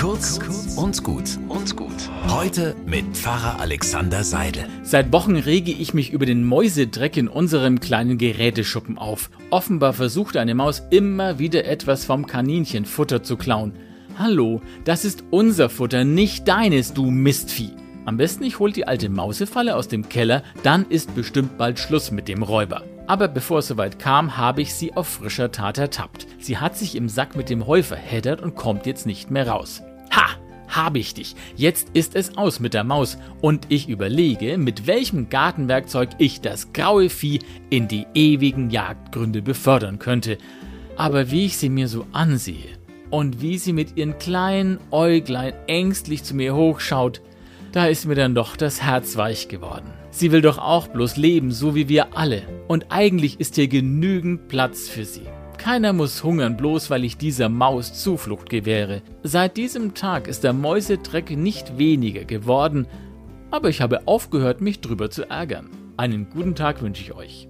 Kurz und gut und gut. Heute mit Pfarrer Alexander Seidel. Seit Wochen rege ich mich über den Mäusedreck in unserem kleinen Geräteschuppen auf. Offenbar versucht eine Maus immer wieder etwas vom Kaninchenfutter zu klauen. Hallo, das ist unser Futter, nicht deines, du Mistvieh. Am besten ich hol die alte Mausefalle aus dem Keller, dann ist bestimmt bald Schluss mit dem Räuber. Aber bevor es soweit kam, habe ich sie auf frischer Tat ertappt. Sie hat sich im Sack mit dem Heu verheddert und kommt jetzt nicht mehr raus. Ha! Habe ich dich. Jetzt ist es aus mit der Maus und ich überlege, mit welchem Gartenwerkzeug ich das graue Vieh in die ewigen Jagdgründe befördern könnte. Aber wie ich sie mir so ansehe und wie sie mit ihren kleinen Äuglein ängstlich zu mir hochschaut, da ist mir dann doch das Herz weich geworden. Sie will doch auch bloß leben, so wie wir alle. Und eigentlich ist hier genügend Platz für sie. Keiner muss hungern, bloß weil ich dieser Maus Zuflucht gewähre. Seit diesem Tag ist der Mäusedreck nicht weniger geworden, aber ich habe aufgehört, mich drüber zu ärgern. Einen guten Tag wünsche ich euch.